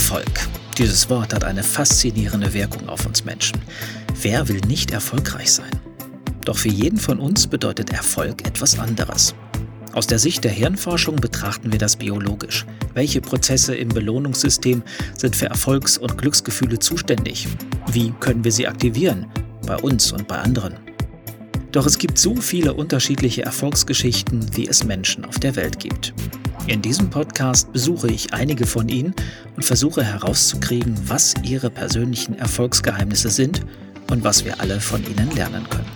Erfolg. Dieses Wort hat eine faszinierende Wirkung auf uns Menschen. Wer will nicht erfolgreich sein? Doch für jeden von uns bedeutet Erfolg etwas anderes. Aus der Sicht der Hirnforschung betrachten wir das biologisch. Welche Prozesse im Belohnungssystem sind für Erfolgs- und Glücksgefühle zuständig? Wie können wir sie aktivieren? Bei uns und bei anderen. Doch es gibt so viele unterschiedliche Erfolgsgeschichten, wie es Menschen auf der Welt gibt. In diesem Podcast besuche ich einige von ihnen und versuche herauszukriegen, was ihre persönlichen Erfolgsgeheimnisse sind und was wir alle von ihnen lernen können.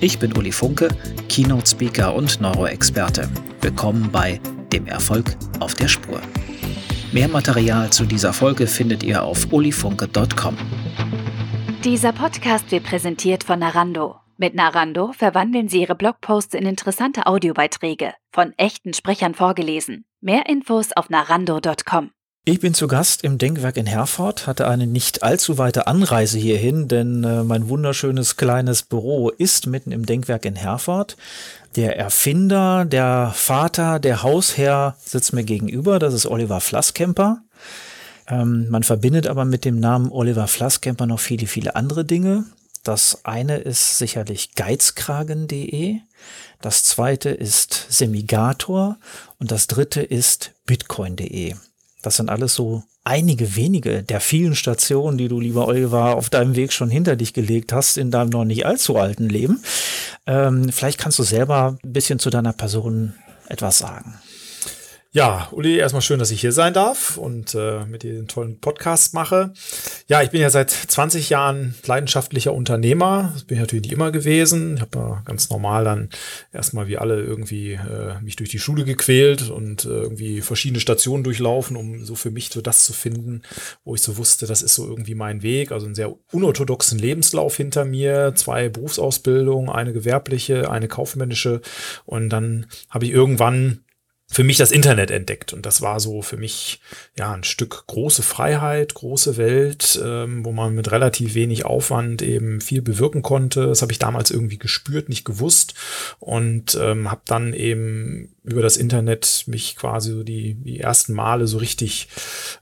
Ich bin Uli Funke, Keynote Speaker und Neuroexperte. Willkommen bei Dem Erfolg auf der Spur. Mehr Material zu dieser Folge findet ihr auf ulifunke.com. Dieser Podcast wird präsentiert von Narando. Mit Narando verwandeln Sie Ihre Blogposts in interessante Audiobeiträge, von echten Sprechern vorgelesen. Mehr Infos auf narando.com. Ich bin zu Gast im Denkwerk in Herford, hatte eine nicht allzu weite Anreise hierhin, denn äh, mein wunderschönes kleines Büro ist mitten im Denkwerk in Herford. Der Erfinder, der Vater, der Hausherr sitzt mir gegenüber, das ist Oliver Flasskemper. Ähm, man verbindet aber mit dem Namen Oliver Flasskemper noch viele, viele andere Dinge. Das eine ist sicherlich geizkragen.de, das zweite ist Semigator und das dritte ist bitcoin.de. Das sind alles so einige wenige der vielen Stationen, die du, lieber Oliver, auf deinem Weg schon hinter dich gelegt hast in deinem noch nicht allzu alten Leben. Ähm, vielleicht kannst du selber ein bisschen zu deiner Person etwas sagen. Ja, Uli, erstmal schön, dass ich hier sein darf und äh, mit dir den tollen Podcast mache. Ja, ich bin ja seit 20 Jahren leidenschaftlicher Unternehmer. Das bin ich natürlich nicht immer gewesen. Ich habe ja ganz normal dann erstmal wie alle irgendwie äh, mich durch die Schule gequält und äh, irgendwie verschiedene Stationen durchlaufen, um so für mich so das zu finden, wo ich so wusste, das ist so irgendwie mein Weg. Also einen sehr unorthodoxen Lebenslauf hinter mir, zwei Berufsausbildungen, eine gewerbliche, eine kaufmännische und dann habe ich irgendwann für mich das Internet entdeckt. Und das war so für mich ja ein Stück große Freiheit, große Welt, ähm, wo man mit relativ wenig Aufwand eben viel bewirken konnte. Das habe ich damals irgendwie gespürt, nicht gewusst und ähm, habe dann eben über das Internet mich quasi so die, die ersten Male so richtig,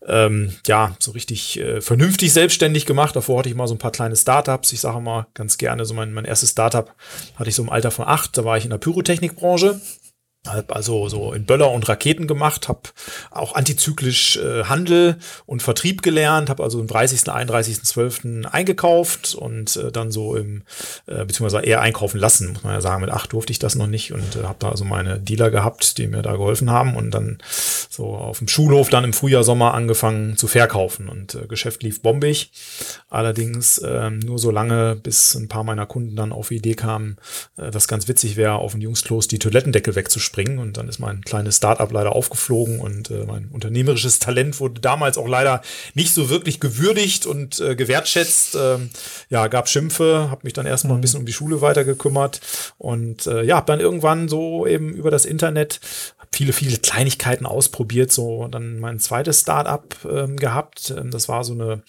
ähm, ja, so richtig äh, vernünftig selbstständig gemacht. Davor hatte ich mal so ein paar kleine Startups. Ich sage mal ganz gerne, so mein, mein erstes Startup hatte ich so im Alter von acht. Da war ich in der Pyrotechnikbranche habe also so in Böller und Raketen gemacht, habe auch antizyklisch äh, Handel und Vertrieb gelernt, habe also im 30., 31.12. eingekauft und äh, dann so im, äh, beziehungsweise eher einkaufen lassen, muss man ja sagen. Mit acht durfte ich das noch nicht und äh, habe da also meine Dealer gehabt, die mir da geholfen haben und dann so auf dem Schulhof dann im Frühjahr, Sommer angefangen zu verkaufen und äh, Geschäft lief bombig. Allerdings äh, nur so lange, bis ein paar meiner Kunden dann auf die Idee kamen, äh, das ganz witzig wäre, auf dem Jungsklos die Toilettendeckel wegzuspringen springen. Und dann ist mein kleines Startup leider aufgeflogen und äh, mein unternehmerisches Talent wurde damals auch leider nicht so wirklich gewürdigt und äh, gewertschätzt. Ähm, ja, gab Schimpfe, habe mich dann erstmal ein mhm. bisschen um die Schule weiter gekümmert und äh, ja, habe dann irgendwann so eben über das Internet viele, viele Kleinigkeiten ausprobiert, so dann mein zweites Startup ähm, gehabt. Ähm, das war so eine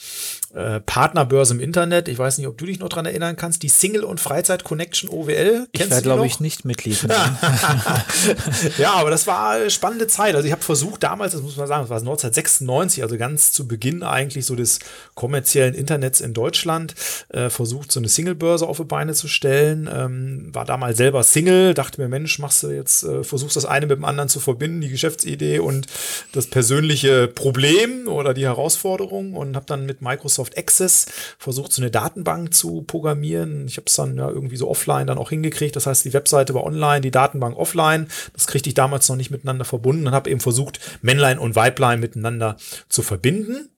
äh, Partnerbörse im Internet. Ich weiß nicht, ob du dich noch dran erinnern kannst. Die Single- und Freizeit-Connection OWL. Kennst ich war, glaube ich, nicht Mitglied. ja, aber das war eine spannende Zeit. Also ich habe versucht damals, das muss man sagen, das war 1996, also ganz zu Beginn eigentlich so des kommerziellen Internets in Deutschland, äh, versucht so eine Single-Börse auf die Beine zu stellen. Ähm, war damals selber Single, dachte mir, Mensch, machst du jetzt, äh, versuchst das eine mit dem anderen zu verbinden, die Geschäftsidee und das persönliche Problem oder die Herausforderung und habe dann mit Microsoft Access versucht, so eine Datenbank zu programmieren. Ich habe es dann ja irgendwie so offline dann auch hingekriegt. Das heißt, die Webseite war online, die Datenbank offline. Das kriegte ich damals noch nicht miteinander verbunden und habe eben versucht, Männlein und Weiblein miteinander zu verbinden.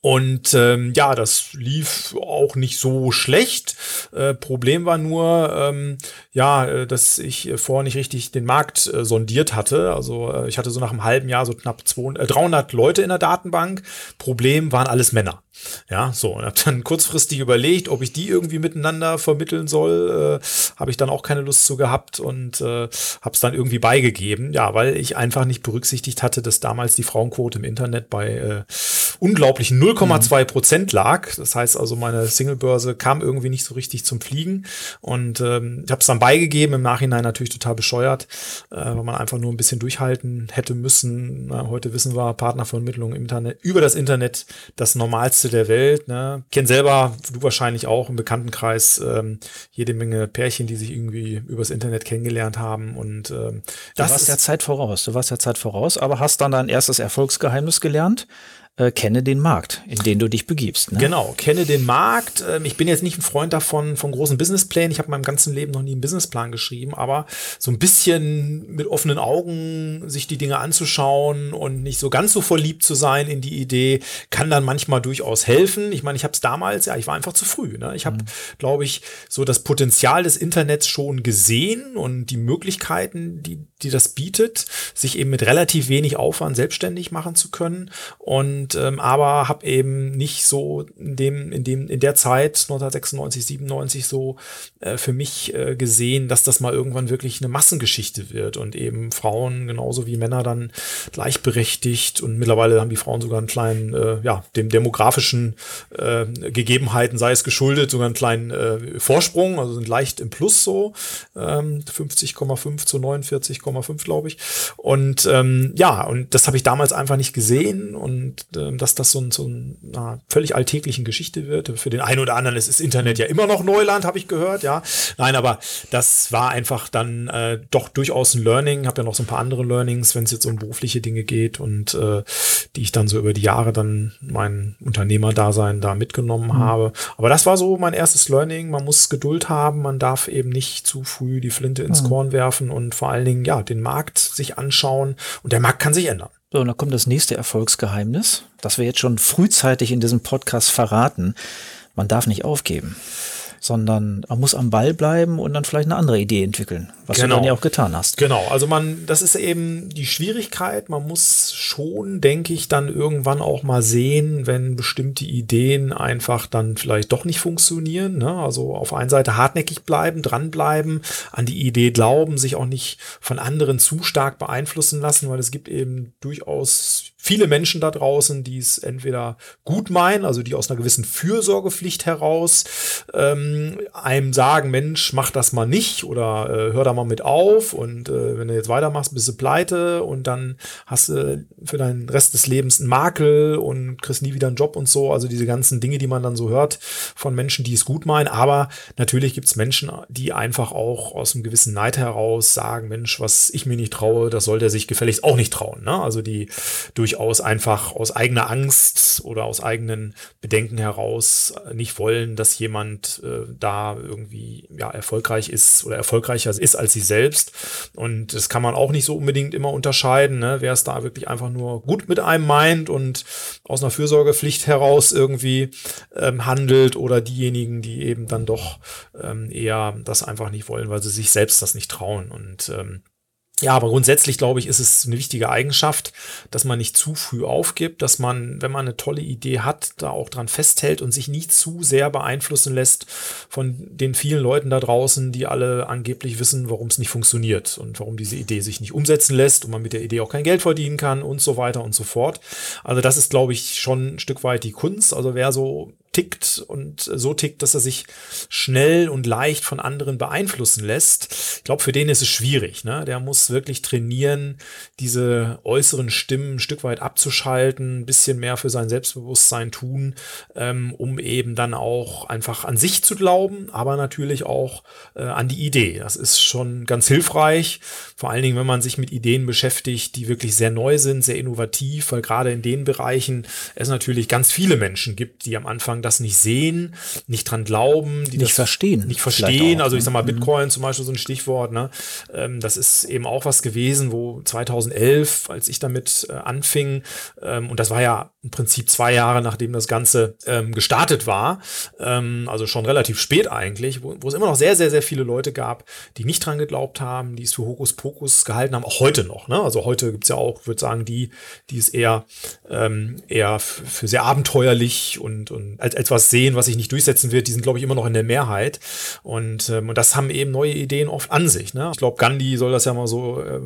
Und ähm, ja, das lief auch nicht so schlecht. Äh, Problem war nur, ähm, ja, äh, dass ich äh, vorher nicht richtig den Markt äh, sondiert hatte. Also äh, ich hatte so nach einem halben Jahr so knapp 200, äh, 300 Leute in der Datenbank. Problem waren alles Männer. Ja, so. Und habe dann kurzfristig überlegt, ob ich die irgendwie miteinander vermitteln soll. Äh, habe ich dann auch keine Lust zu gehabt und äh, habe es dann irgendwie beigegeben. Ja, weil ich einfach nicht berücksichtigt hatte, dass damals die Frauenquote im Internet bei äh, unglaublichen 0,2 Prozent lag. Das heißt also, meine Singlebörse kam irgendwie nicht so richtig zum Fliegen. Und ähm, ich habe es dann beigegeben, im Nachhinein natürlich total bescheuert, äh, weil man einfach nur ein bisschen durchhalten hätte müssen. Na, heute wissen wir, Partnervermittlung im Internet, über das Internet das Normalste der Welt. Ne? Ich kenne selber, du wahrscheinlich auch im Bekanntenkreis, ähm, jede Menge Pärchen, die sich irgendwie übers Internet kennengelernt haben. Und ähm, das du warst ja Zeit voraus. Du warst ja Zeit voraus, aber hast dann dein erstes Erfolgsgeheimnis gelernt äh, kenne den Markt, in den du dich begibst. Ne? Genau, kenne den Markt. Ähm, ich bin jetzt nicht ein Freund davon, von großen Businessplänen. Ich habe in meinem ganzen Leben noch nie einen Businessplan geschrieben, aber so ein bisschen mit offenen Augen sich die Dinge anzuschauen und nicht so ganz so verliebt zu sein in die Idee, kann dann manchmal durchaus helfen. Ich meine, ich habe es damals, ja, ich war einfach zu früh. Ne? Ich habe, mhm. glaube ich, so das Potenzial des Internets schon gesehen und die Möglichkeiten, die, die das bietet, sich eben mit relativ wenig Aufwand selbstständig machen zu können. Und und ähm, aber habe eben nicht so in dem in dem in der Zeit 1996 97 so äh, für mich äh, gesehen, dass das mal irgendwann wirklich eine Massengeschichte wird und eben Frauen genauso wie Männer dann gleichberechtigt und mittlerweile haben die Frauen sogar einen kleinen äh, ja dem demografischen äh, Gegebenheiten sei es geschuldet sogar einen kleinen äh, Vorsprung also sind leicht im Plus so ähm, 50,5 zu 49,5 glaube ich. Und ähm, ja und das habe ich damals einfach nicht gesehen und dass das so, ein, so eine völlig alltäglichen Geschichte wird. Für den einen oder anderen ist das Internet ja immer noch Neuland, habe ich gehört, ja. Nein, aber das war einfach dann äh, doch durchaus ein Learning. Habe ja noch so ein paar andere Learnings, wenn es jetzt um berufliche Dinge geht und äh, die ich dann so über die Jahre dann mein Unternehmerdasein da mitgenommen mhm. habe. Aber das war so mein erstes Learning. Man muss Geduld haben, man darf eben nicht zu früh die Flinte ins mhm. Korn werfen und vor allen Dingen ja den Markt sich anschauen. Und der Markt kann sich ändern. So, und dann kommt das nächste Erfolgsgeheimnis, das wir jetzt schon frühzeitig in diesem Podcast verraten. Man darf nicht aufgeben sondern man muss am Ball bleiben und dann vielleicht eine andere Idee entwickeln, was genau. du dann ja auch getan hast. Genau, also man, das ist eben die Schwierigkeit. Man muss schon, denke ich, dann irgendwann auch mal sehen, wenn bestimmte Ideen einfach dann vielleicht doch nicht funktionieren. Ne? Also auf einer Seite hartnäckig bleiben, dranbleiben, an die Idee glauben, sich auch nicht von anderen zu stark beeinflussen lassen, weil es gibt eben durchaus viele Menschen da draußen, die es entweder gut meinen, also die aus einer gewissen Fürsorgepflicht heraus ähm, einem sagen, Mensch, mach das mal nicht oder äh, hör da mal mit auf und äh, wenn du jetzt weitermachst, bist du pleite und dann hast du für deinen Rest des Lebens einen Makel und kriegst nie wieder einen Job und so. Also diese ganzen Dinge, die man dann so hört von Menschen, die es gut meinen. Aber natürlich gibt es Menschen, die einfach auch aus einem gewissen Neid heraus sagen, Mensch, was ich mir nicht traue, das soll der sich gefälligst auch nicht trauen. Ne? Also die durchaus durchaus einfach aus eigener Angst oder aus eigenen Bedenken heraus nicht wollen, dass jemand äh, da irgendwie ja erfolgreich ist oder erfolgreicher ist als sie selbst. Und das kann man auch nicht so unbedingt immer unterscheiden, ne? wer es da wirklich einfach nur gut mit einem meint und aus einer Fürsorgepflicht heraus irgendwie ähm, handelt oder diejenigen, die eben dann doch ähm, eher das einfach nicht wollen, weil sie sich selbst das nicht trauen. Und ähm, ja, aber grundsätzlich glaube ich, ist es eine wichtige Eigenschaft, dass man nicht zu früh aufgibt, dass man, wenn man eine tolle Idee hat, da auch dran festhält und sich nicht zu sehr beeinflussen lässt von den vielen Leuten da draußen, die alle angeblich wissen, warum es nicht funktioniert und warum diese Idee sich nicht umsetzen lässt und man mit der Idee auch kein Geld verdienen kann und so weiter und so fort. Also das ist, glaube ich, schon ein Stück weit die Kunst. Also wer so tickt und so tickt, dass er sich schnell und leicht von anderen beeinflussen lässt. Ich glaube, für den ist es schwierig. Ne? Der muss wirklich trainieren, diese äußeren Stimmen ein Stück weit abzuschalten, ein bisschen mehr für sein Selbstbewusstsein tun, ähm, um eben dann auch einfach an sich zu glauben, aber natürlich auch äh, an die Idee. Das ist schon ganz hilfreich, vor allen Dingen, wenn man sich mit Ideen beschäftigt, die wirklich sehr neu sind, sehr innovativ, weil gerade in den Bereichen es natürlich ganz viele Menschen gibt, die am Anfang das nicht sehen, nicht dran glauben, die nicht verstehen. Nicht verstehen. auch, also ich ne? sag mal, Mhm. Bitcoin zum Beispiel so ein Stichwort, ne? Ähm, das ist eben auch was gewesen, wo 2011, als ich damit äh, anfing, ähm, und das war ja im Prinzip zwei Jahre, nachdem das Ganze ähm, gestartet war, ähm, also schon relativ spät eigentlich, wo, wo es immer noch sehr, sehr, sehr viele Leute gab, die nicht dran geglaubt haben, die es für Hokuspokus gehalten haben, auch heute noch. Ne? Also heute gibt's ja auch, würde sagen, die, die es eher, ähm, eher für sehr abenteuerlich und, und als etwas sehen, was sich nicht durchsetzen wird, die sind, glaube ich, immer noch in der Mehrheit. Und, ähm, und das haben eben neue Ideen oft an sich. Ne? Ich glaube, Gandhi soll das ja mal so äh,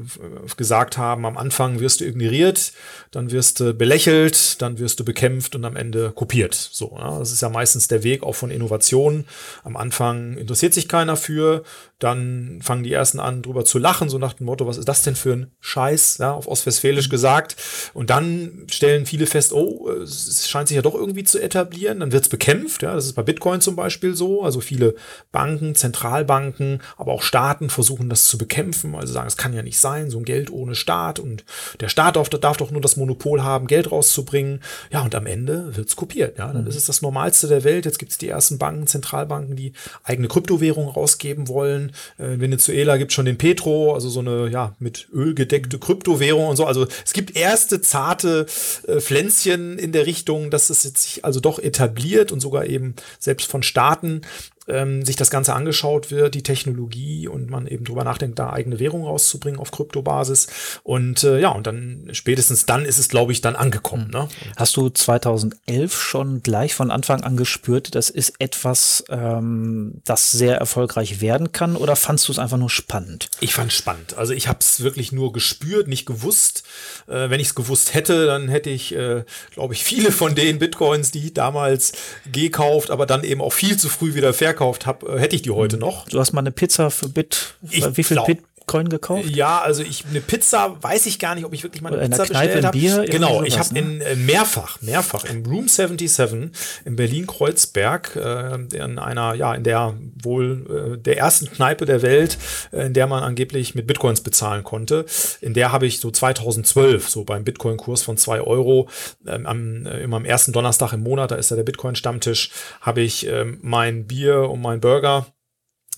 gesagt haben, am Anfang wirst du ignoriert, dann wirst du belächelt, dann wirst du bekämpft und am Ende kopiert. So, ne? Das ist ja meistens der Weg auch von Innovationen. Am Anfang interessiert sich keiner für, dann fangen die ersten an, drüber zu lachen, so nach dem Motto, was ist das denn für ein Scheiß, ja, auf Ostwestfälisch gesagt. Und dann stellen viele fest, oh, es scheint sich ja doch irgendwie zu etablieren. Dann wird's bekämpft, ja, das ist bei Bitcoin zum Beispiel so. Also viele Banken, Zentralbanken, aber auch Staaten versuchen das zu bekämpfen. Also sagen, es kann ja nicht sein, so ein Geld ohne Staat. Und der Staat darf, darf doch nur das Monopol haben, Geld rauszubringen. Ja, und am Ende wird's kopiert. Ja, dann ist es das Normalste der Welt. Jetzt gibt's die ersten Banken, Zentralbanken, die eigene Kryptowährungen rausgeben wollen. Äh, In Venezuela gibt's schon den Petro, also so eine ja mit Öl gedeckte Kryptowährung und so. Also es gibt erste zarte äh, Pflänzchen in der Richtung, dass es jetzt sich also doch etabliert und sogar eben selbst von Staaten ähm, sich das Ganze angeschaut wird, die Technologie und man eben drüber nachdenkt, da eigene Währung rauszubringen auf Kryptobasis. Und äh, ja, und dann spätestens dann ist es, glaube ich, dann angekommen. Ne? Hast du 2011 schon gleich von Anfang an gespürt, das ist etwas, ähm, das sehr erfolgreich werden kann oder fandst du es einfach nur spannend? Ich fand spannend. Also ich habe es wirklich nur gespürt, nicht gewusst. Äh, wenn ich es gewusst hätte, dann hätte ich, äh, glaube ich, viele von den Bitcoins, die ich damals gekauft, aber dann eben auch viel zu früh wieder verkauft habe, äh, hätte ich die heute noch. Du hast mal eine Pizza für Bit, Ich wie viel glaub- Bitcoin gekauft? Ja, also ich eine Pizza weiß ich gar nicht, ob ich wirklich mal eine Oder Pizza Kneipe bestellt habe. Genau, ich habe in äh, mehrfach, mehrfach im Room 77 in Berlin Kreuzberg äh, in einer ja in der wohl äh, der ersten Kneipe der Welt, äh, in der man angeblich mit Bitcoins bezahlen konnte. In der habe ich so 2012 so beim Bitcoin Kurs von zwei Euro ähm, am äh, immer am ersten Donnerstag im Monat, da ist ja der Bitcoin Stammtisch, habe ich ähm, mein Bier und mein Burger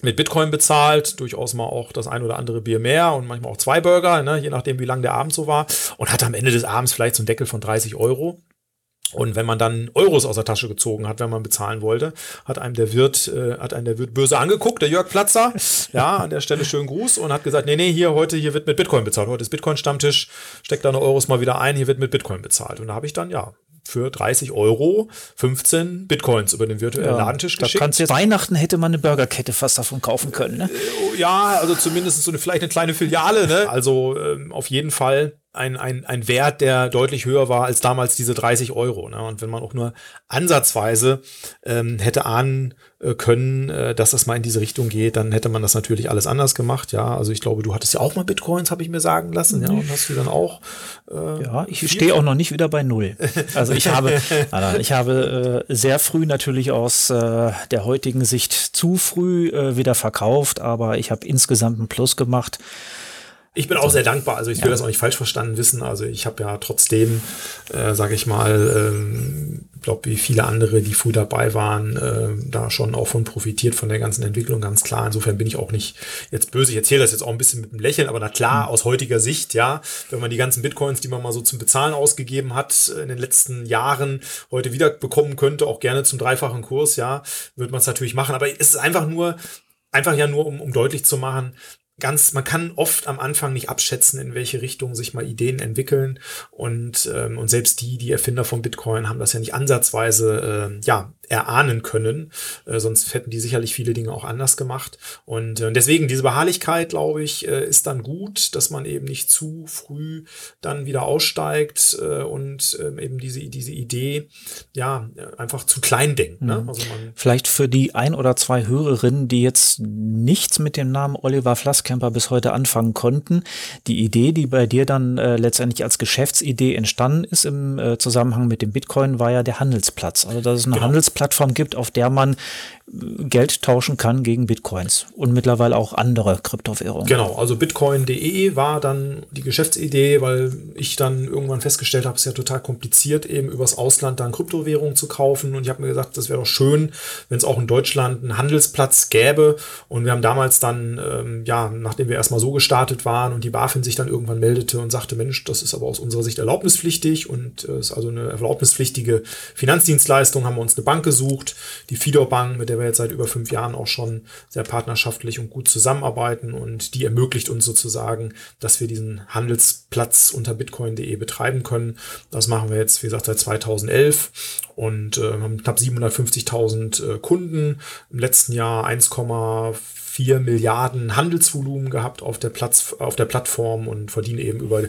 mit Bitcoin bezahlt, durchaus mal auch das ein oder andere Bier mehr und manchmal auch zwei Burger, ne, je nachdem, wie lang der Abend so war. Und hatte am Ende des Abends vielleicht so einen Deckel von 30 Euro. Und wenn man dann Euros aus der Tasche gezogen hat, wenn man bezahlen wollte, hat einem der Wirt, äh, hat einem der Wirt böse angeguckt, der Jörg Platzer. Ja, an der Stelle schönen Gruß und hat gesagt, nee, nee, hier heute, hier wird mit Bitcoin bezahlt. Heute ist Bitcoin-Stammtisch, steckt deine Euros mal wieder ein, hier wird mit Bitcoin bezahlt. Und da habe ich dann, ja, für 30 Euro 15 Bitcoins über den virtuellen Ladentisch da geschickt. kannst jetzt Weihnachten hätte man eine Burgerkette fast davon kaufen können, ne? Ja, also zumindest so eine vielleicht eine kleine Filiale, ne? Also ähm, auf jeden Fall ein, ein, ein Wert, der deutlich höher war als damals diese 30 Euro. Ne? Und wenn man auch nur ansatzweise ähm, hätte ahnen äh, können, äh, dass das mal in diese Richtung geht, dann hätte man das natürlich alles anders gemacht. Ja, also ich glaube, du hattest ja auch mal Bitcoins, habe ich mir sagen lassen. Ja, und hast du dann auch. Äh, Ja, ich stehe auch noch nicht wieder bei Null. Also ich habe, ich habe äh, sehr früh natürlich aus äh, der heutigen Sicht zu früh äh, wieder verkauft, aber ich habe insgesamt einen Plus gemacht. Ich bin auch sehr dankbar. Also ich will das auch nicht falsch verstanden wissen. Also ich habe ja trotzdem, äh, sage ich mal, ähm, glaube wie viele andere, die früh dabei waren, äh, da schon auch von profitiert von der ganzen Entwicklung, ganz klar. Insofern bin ich auch nicht jetzt böse. Ich erzähle das jetzt auch ein bisschen mit einem Lächeln, aber na klar, aus heutiger Sicht, ja, wenn man die ganzen Bitcoins, die man mal so zum Bezahlen ausgegeben hat in den letzten Jahren, heute wieder bekommen könnte, auch gerne zum dreifachen Kurs, ja, würde man es natürlich machen. Aber es ist einfach nur, einfach ja nur, um, um deutlich zu machen, ganz, man kann oft am Anfang nicht abschätzen, in welche Richtung sich mal Ideen entwickeln. Und, ähm, und selbst die, die Erfinder von Bitcoin, haben das ja nicht ansatzweise äh, ja, erahnen können. Äh, sonst hätten die sicherlich viele Dinge auch anders gemacht. Und äh, deswegen, diese Beharrlichkeit, glaube ich, äh, ist dann gut, dass man eben nicht zu früh dann wieder aussteigt äh, und äh, eben diese, diese Idee ja einfach zu klein denkt. Ne? Also man Vielleicht für die ein oder zwei Hörerinnen, die jetzt nichts mit dem Namen Oliver Flasskemper bis heute anfangen konnten. Die Idee, die bei dir dann äh, letztendlich als Geschäftsidee entstanden ist im äh, Zusammenhang mit dem Bitcoin, war ja der Handelsplatz. Also dass es eine Genau. Handelsplattform gibt, auf der man Geld tauschen kann gegen Bitcoins und mittlerweile auch andere Kryptowährungen. Genau, also bitcoin.de war dann die Geschäftsidee, weil ich dann irgendwann festgestellt habe, es ist ja total kompliziert, eben übers Ausland dann Kryptowährungen zu kaufen. Und ich habe mir gesagt, das wäre doch schön, wenn es auch in Deutschland einen Handelsplatz gäbe. Und wir haben damals dann, ähm, ja, nachdem wir erstmal so gestartet waren und die BaFin sich dann irgendwann meldete und sagte, Mensch, das ist aber aus unserer Sicht erlaubnispflichtig und äh, ist also eine erlaubnispflichtige Finanzdienstleistung, haben wir uns eine Bank gesucht, die Fidor Bank, mit der wir jetzt seit über fünf Jahren auch schon sehr partnerschaftlich und gut zusammenarbeiten und die ermöglicht uns sozusagen, dass wir diesen Handelsplatz unter bitcoin.de betreiben können. Das machen wir jetzt, wie gesagt, seit 2011 und äh, haben knapp 750.000 äh, Kunden. Im letzten Jahr 1,4 4 Milliarden Handelsvolumen gehabt auf der, Platz, auf der Plattform und verdienen eben über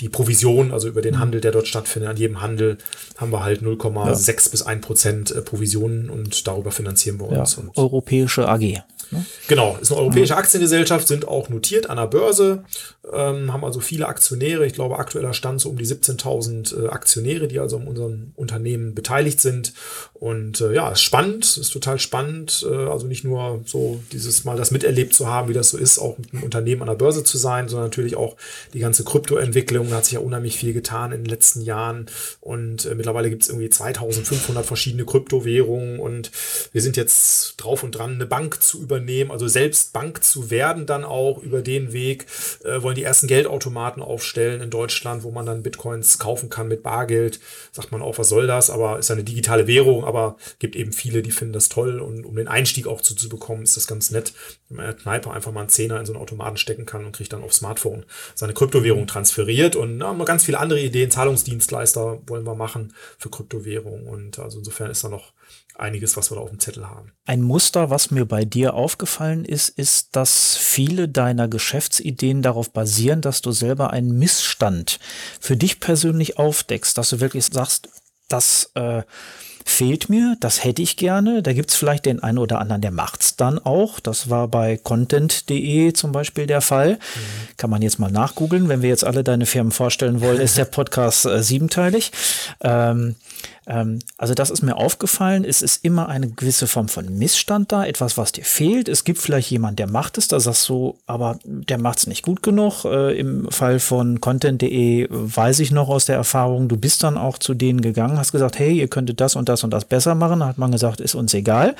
die Provision, also über den mhm. Handel, der dort stattfindet. An jedem Handel haben wir halt 0,6 ja. bis 1 Prozent äh, Provisionen und darüber finanzieren wir uns. Ja, europäische AG. Ne? Genau, ist eine europäische Aktiengesellschaft, sind auch notiert an der Börse, ähm, haben also viele Aktionäre. Ich glaube, aktueller Stand so um die 17.000 äh, Aktionäre, die also in unserem Unternehmen beteiligt sind. Und äh, ja, ist spannend, ist total spannend. Äh, also nicht nur so dieses Mal das miterlebt zu haben, wie das so ist, auch mit einem Unternehmen an der Börse zu sein, sondern natürlich auch die ganze Kryptoentwicklung. Da hat sich ja unheimlich viel getan in den letzten Jahren. Und äh, mittlerweile gibt es irgendwie 2500 verschiedene Kryptowährungen. Und wir sind jetzt drauf und dran, eine Bank zu übernehmen, also selbst Bank zu werden, dann auch über den Weg. Äh, wollen die ersten Geldautomaten aufstellen in Deutschland, wo man dann Bitcoins kaufen kann mit Bargeld. Sagt man auch, was soll das? Aber ist eine digitale Währung, aber gibt eben viele, die finden das toll. Und um den Einstieg auch zu, zu bekommen, ist das ganz nett, in der Kneipe einfach mal einen Zehner in so einen Automaten stecken kann und kriegt dann aufs Smartphone seine Kryptowährung transferiert. Und na, ganz viele andere Ideen. Zahlungsdienstleister wollen wir machen für Kryptowährung. Und also insofern ist da noch einiges, was wir da auf dem Zettel haben. Ein Muster, was mir bei dir aufgefallen ist, ist, dass viele deiner Geschäftsideen darauf basieren, dass du selber einen Missstand für dich persönlich aufdeckst, dass du wirklich sagst, das äh, fehlt mir, das hätte ich gerne. Da gibt's vielleicht den einen oder anderen, der macht's dann auch. Das war bei content.de zum Beispiel der Fall. Mhm. Kann man jetzt mal nachgoogeln. Wenn wir jetzt alle deine Firmen vorstellen wollen, ist der Podcast äh, siebenteilig. Ähm, ähm, also das ist mir aufgefallen. Es ist immer eine gewisse Form von Missstand da, etwas, was dir fehlt. Es gibt vielleicht jemand, der macht es, da sagst du, aber der macht es nicht gut genug. Äh, Im Fall von content.de weiß ich noch aus der Erfahrung, du bist dann auch zu denen gegangen, hast gesagt, hey, ihr könntet das und das und das besser machen. Da hat man gesagt, ist uns egal.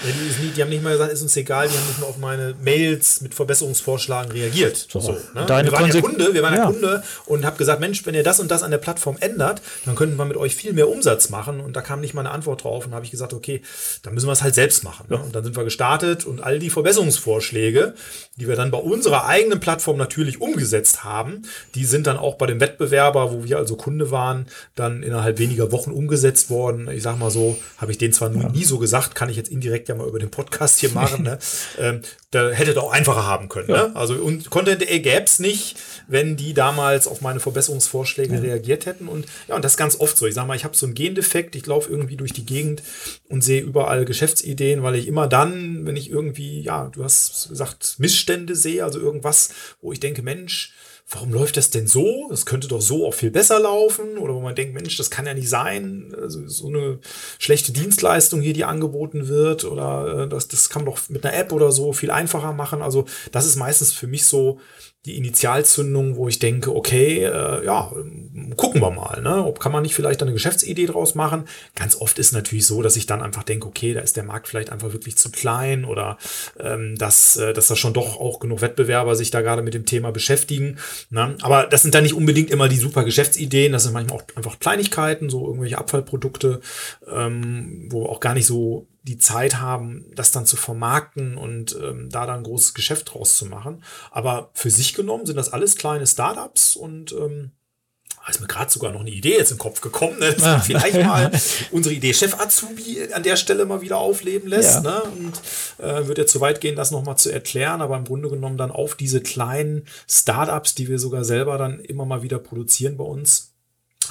Die, haben nicht mal gesagt, ist uns egal, die haben nicht mal auf meine Mails mit Verbesserungsvorschlägen reagiert. So, so ne? wir waren ja Kunde, wir waren ja. Kunde und habe gesagt, Mensch, wenn ihr das und das an der Plattform ändert, dann könnten wir mit euch viel mehr Umsatz machen und da kam nicht mal eine Antwort drauf und habe ich gesagt, okay, dann müssen wir es halt selbst machen. Ne? Und dann sind wir gestartet und all die Verbesserungsvorschläge, die wir dann bei unserer eigenen Plattform natürlich umgesetzt haben, die sind dann auch bei dem Wettbewerber, wo wir also Kunde waren, dann innerhalb weniger Wochen umgesetzt worden. Ich sage mal so, habe ich den zwar ja. nie so gesagt, kann ich jetzt indirekt ja mal über den Podcast hier machen. ne? ähm, da hätte auch einfacher haben können. Ja. Ne? Also und Content.de gäbe es nicht, wenn die damals auf meine Verbesserungsvorschläge ja. reagiert hätten. Und ja, und das ist ganz oft so. Ich sage mal, ich habe so einen Gendefekt, ich laufe irgendwie durch die Gegend und sehe überall Geschäftsideen, weil ich immer dann, wenn ich irgendwie, ja, du hast gesagt, Missstände sehe, also irgendwas, wo ich denke, Mensch, warum läuft das denn so? Das könnte doch so auch viel besser laufen. Oder wo man denkt, Mensch, das kann ja nicht sein. Also so eine schlechte Dienstleistung hier, die angeboten wird. Oder äh, das, das kann man doch mit einer App oder so viel einfacher machen. Also das ist meistens für mich so die Initialzündung, wo ich denke, okay, äh, ja, gucken wir mal, ne? Ob kann man nicht vielleicht eine Geschäftsidee draus machen? Ganz oft ist natürlich so, dass ich dann einfach denke, okay, da ist der Markt vielleicht einfach wirklich zu klein oder ähm, dass, äh, dass da schon doch auch genug Wettbewerber sich da gerade mit dem Thema beschäftigen. Ne? Aber das sind dann nicht unbedingt immer die super Geschäftsideen, das sind manchmal auch einfach Kleinigkeiten, so irgendwelche Abfallprodukte, ähm, wo auch gar nicht so die Zeit haben, das dann zu vermarkten und ähm, da dann ein großes Geschäft draus zu machen. Aber für sich genommen sind das alles kleine Startups und ähm, ist mir gerade sogar noch eine Idee jetzt im Kopf gekommen, ne? dass man vielleicht mal unsere Idee Chef Azubi an der Stelle mal wieder aufleben lässt. Ja. Ne? Und äh, wird jetzt zu weit gehen, das nochmal zu erklären, aber im Grunde genommen dann auf diese kleinen Startups, die wir sogar selber dann immer mal wieder produzieren bei uns,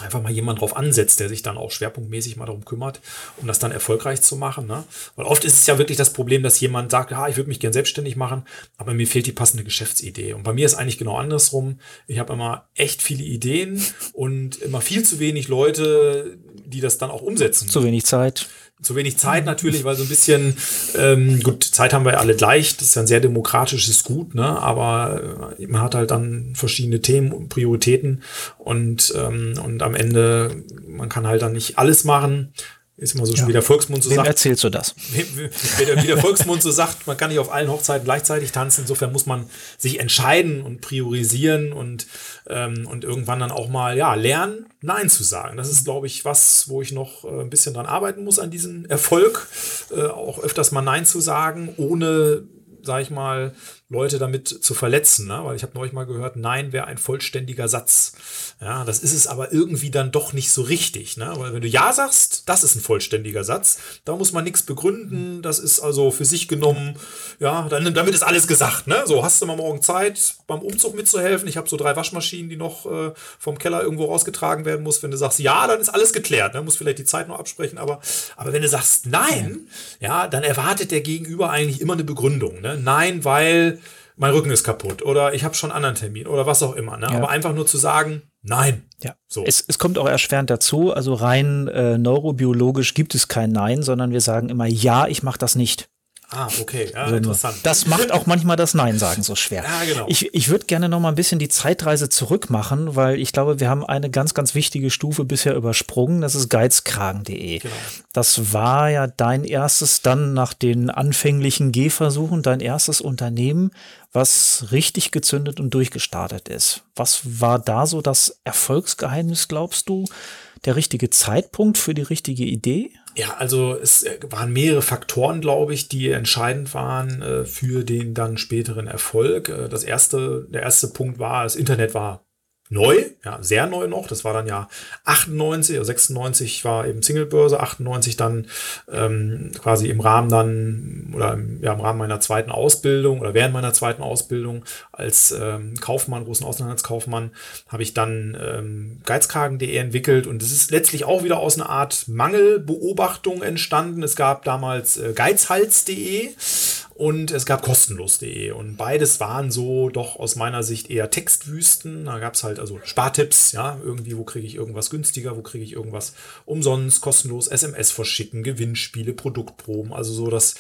einfach mal jemand drauf ansetzt, der sich dann auch schwerpunktmäßig mal darum kümmert, um das dann erfolgreich zu machen. Ne? Weil oft ist es ja wirklich das Problem, dass jemand sagt, ja, ich würde mich gern selbstständig machen, aber mir fehlt die passende Geschäftsidee. Und bei mir ist eigentlich genau andersrum. Ich habe immer echt viele Ideen und immer viel zu wenig Leute, die das dann auch umsetzen. Zu wenig Zeit zu wenig Zeit natürlich, weil so ein bisschen, ähm, gut, Zeit haben wir alle gleich, das ist ja ein sehr demokratisches Gut, ne? aber äh, man hat halt dann verschiedene Themen und Prioritäten und, ähm, und am Ende, man kann halt dann nicht alles machen ist immer so ja. wie der Volksmund so Wem sagt. erzählst du das? Wie der Volksmund so sagt, man kann nicht auf allen Hochzeiten gleichzeitig tanzen. Insofern muss man sich entscheiden und priorisieren und, ähm, und irgendwann dann auch mal ja, lernen, Nein zu sagen. Das ist, glaube ich, was, wo ich noch äh, ein bisschen dran arbeiten muss an diesem Erfolg. Äh, auch öfters mal Nein zu sagen, ohne sage ich mal, Leute damit zu verletzen. Ne? Weil ich habe neulich mal gehört, nein wäre ein vollständiger Satz. Ja, das ist es aber irgendwie dann doch nicht so richtig. Ne? Weil wenn du Ja sagst, das ist ein vollständiger Satz. Da muss man nichts begründen. Das ist also für sich genommen, ja, dann, damit ist alles gesagt. Ne? So, hast du mal morgen Zeit, beim Umzug mitzuhelfen? Ich habe so drei Waschmaschinen, die noch äh, vom Keller irgendwo rausgetragen werden muss. Wenn du sagst Ja, dann ist alles geklärt. Ne? Muss vielleicht die Zeit noch absprechen. Aber, aber wenn du sagst Nein, ja, dann erwartet der Gegenüber eigentlich immer eine Begründung. Ne? Nein, weil mein Rücken ist kaputt oder ich habe schon einen anderen Termin oder was auch immer. Ne? Ja. Aber einfach nur zu sagen, nein. Ja. So. Es, es kommt auch erschwerend dazu, also rein äh, neurobiologisch gibt es kein Nein, sondern wir sagen immer, ja, ich mache das nicht. Ah, okay, ja, also interessant. Das macht auch manchmal das Nein sagen so schwer. Ja, genau. Ich, ich würde gerne noch mal ein bisschen die Zeitreise zurück machen, weil ich glaube, wir haben eine ganz, ganz wichtige Stufe bisher übersprungen. Das ist geizkragen.de. Genau. Das war ja dein erstes, dann nach den anfänglichen Gehversuchen, dein erstes Unternehmen, was richtig gezündet und durchgestartet ist. Was war da so das Erfolgsgeheimnis, glaubst du? Der richtige Zeitpunkt für die richtige Idee? Ja, also es äh, waren mehrere Faktoren, glaube ich, die entscheidend waren äh, für den dann späteren Erfolg. Äh, das erste, der erste Punkt war, das Internet war neu, ja, sehr neu noch. Das war dann ja 98, oder 96 war eben Singlebörse, 98 dann ähm, quasi im Rahmen dann oder im, ja, im Rahmen meiner zweiten Ausbildung oder während meiner zweiten Ausbildung als ähm, Kaufmann, großen Auslandskaufmann, habe ich dann ähm, Geizkragen.de entwickelt und es ist letztlich auch wieder aus einer Art Mangelbeobachtung entstanden. Es gab damals äh, Geizhals.de und es gab kostenlos.de und beides waren so doch aus meiner Sicht eher Textwüsten. Da gab es halt also Spartipps, ja, irgendwie, wo kriege ich irgendwas günstiger, wo kriege ich irgendwas umsonst, kostenlos, SMS verschicken, Gewinnspiele, Produktproben, also so das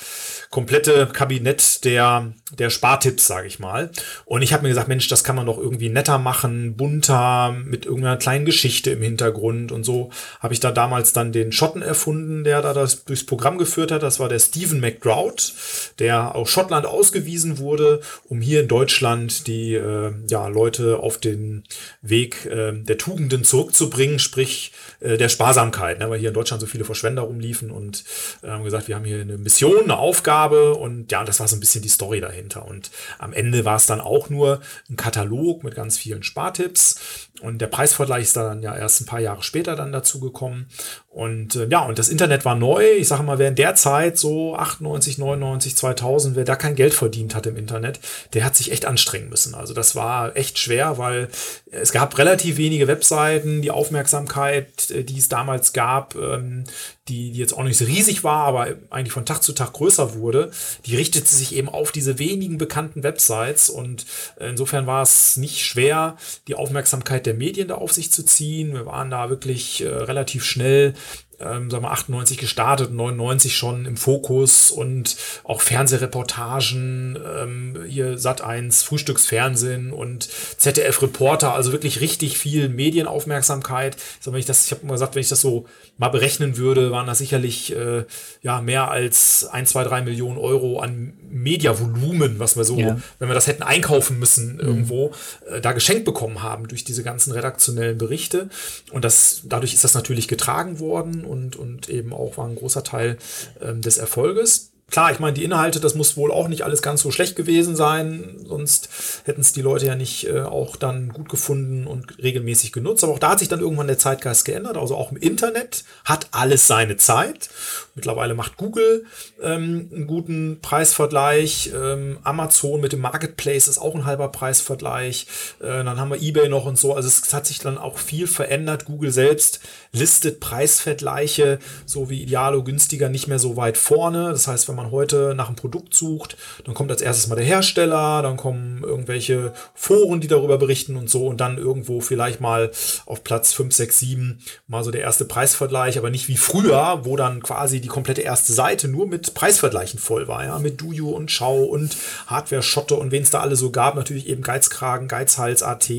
komplette Kabinett der, der Spartipps, sage ich mal. Und ich habe mir gesagt, Mensch, das kann man doch irgendwie netter machen, bunter, mit irgendeiner kleinen Geschichte im Hintergrund und so habe ich da damals dann den Schotten erfunden, der da das durchs Programm geführt hat. Das war der Stephen McDrought, der aus Schottland ausgewiesen wurde, um hier in Deutschland die äh, ja, Leute auf den Weg äh, der Tugenden zurückzubringen, sprich äh, der Sparsamkeit, ne? weil hier in Deutschland so viele Verschwender rumliefen und äh, haben gesagt, wir haben hier eine Mission, eine Aufgabe und ja, das war so ein bisschen die Story dahinter. Und am Ende war es dann auch nur ein Katalog mit ganz vielen Spartipps und der Preisvergleich ist dann ja erst ein paar Jahre später dann dazu gekommen. Und äh, ja, und das Internet war neu. Ich sage mal, in der Zeit so 98, 99, 2000, wer da kein Geld verdient hat im Internet, der hat sich echt anstrengen müssen. Also das war echt schwer, weil es gab relativ wenige Webseiten. Die Aufmerksamkeit, äh, die es damals gab, ähm, die, die jetzt auch nicht so riesig war, aber eigentlich von Tag zu Tag größer wurde, die richtete sich eben auf diese wenigen bekannten Websites. Und insofern war es nicht schwer, die Aufmerksamkeit der Medien da auf sich zu ziehen. Wir waren da wirklich äh, relativ schnell ähm, sagen wir 98 gestartet, 99 schon im Fokus und auch Fernsehreportagen, ähm, hier Sat 1, Frühstücksfernsehen und ZDF Reporter, also wirklich richtig viel Medienaufmerksamkeit. Ich, sag, wenn ich das, ich habe immer gesagt, wenn ich das so mal berechnen würde, waren das sicherlich äh, ja mehr als 1, 2, 3 Millionen Euro an Mediavolumen, was wir so, ja. wenn wir das hätten einkaufen müssen mhm. irgendwo, äh, da geschenkt bekommen haben durch diese ganzen redaktionellen Berichte. Und das, dadurch ist das natürlich getragen worden und, und eben auch war ein großer Teil ähm, des Erfolges. Klar, ich meine, die Inhalte, das muss wohl auch nicht alles ganz so schlecht gewesen sein, sonst hätten es die Leute ja nicht äh, auch dann gut gefunden und regelmäßig genutzt. Aber auch da hat sich dann irgendwann der Zeitgeist geändert. Also auch im Internet hat alles seine Zeit. Mittlerweile macht Google ähm, einen guten Preisvergleich. Ähm, Amazon mit dem Marketplace ist auch ein halber Preisvergleich. Äh, dann haben wir eBay noch und so. Also es hat sich dann auch viel verändert. Google selbst listet Preisvergleiche so wie Idealo günstiger nicht mehr so weit vorne. Das heißt, wenn man heute nach einem Produkt sucht, dann kommt als erstes mal der Hersteller, dann kommen irgendwelche Foren, die darüber berichten und so und dann irgendwo vielleicht mal auf Platz 5, 6, 7 mal so der erste Preisvergleich, aber nicht wie früher, wo dann quasi die komplette erste Seite nur mit Preisvergleichen voll war, ja, mit Duju und Schau und Hardware-Schotte und wen es da alle so gab, natürlich eben Geizkragen, Geizhals.at